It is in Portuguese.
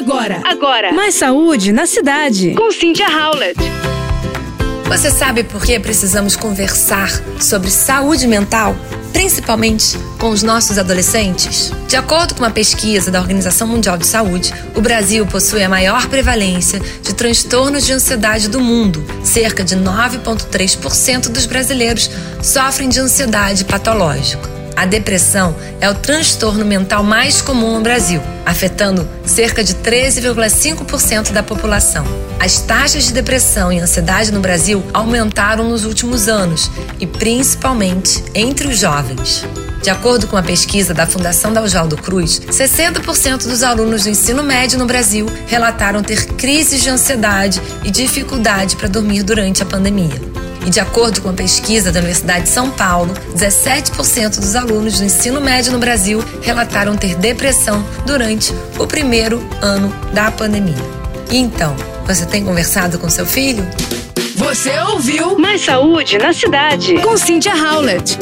Agora, agora. Mais saúde na cidade. Com Cynthia Howlett. Você sabe por que precisamos conversar sobre saúde mental? principalmente com os nossos adolescentes? De acordo com uma pesquisa da Organização Mundial de Saúde, o Brasil possui a maior prevalência de transtornos de ansiedade do mundo. Cerca de 9,3% dos brasileiros sofrem de ansiedade patológica. A depressão é o transtorno mental mais comum no Brasil, afetando cerca de 13,5% da população. As taxas de depressão e ansiedade no Brasil aumentaram nos últimos anos e principalmente entre os jovens. De acordo com a pesquisa da Fundação Daljaldo Cruz, 60% dos alunos do ensino médio no Brasil relataram ter crises de ansiedade e dificuldade para dormir durante a pandemia. E de acordo com a pesquisa da Universidade de São Paulo, 17% dos alunos do ensino médio no Brasil relataram ter depressão durante o primeiro ano da pandemia. E então, você tem conversado com seu filho? Você ouviu Mais Saúde na Cidade com Cynthia Howlett.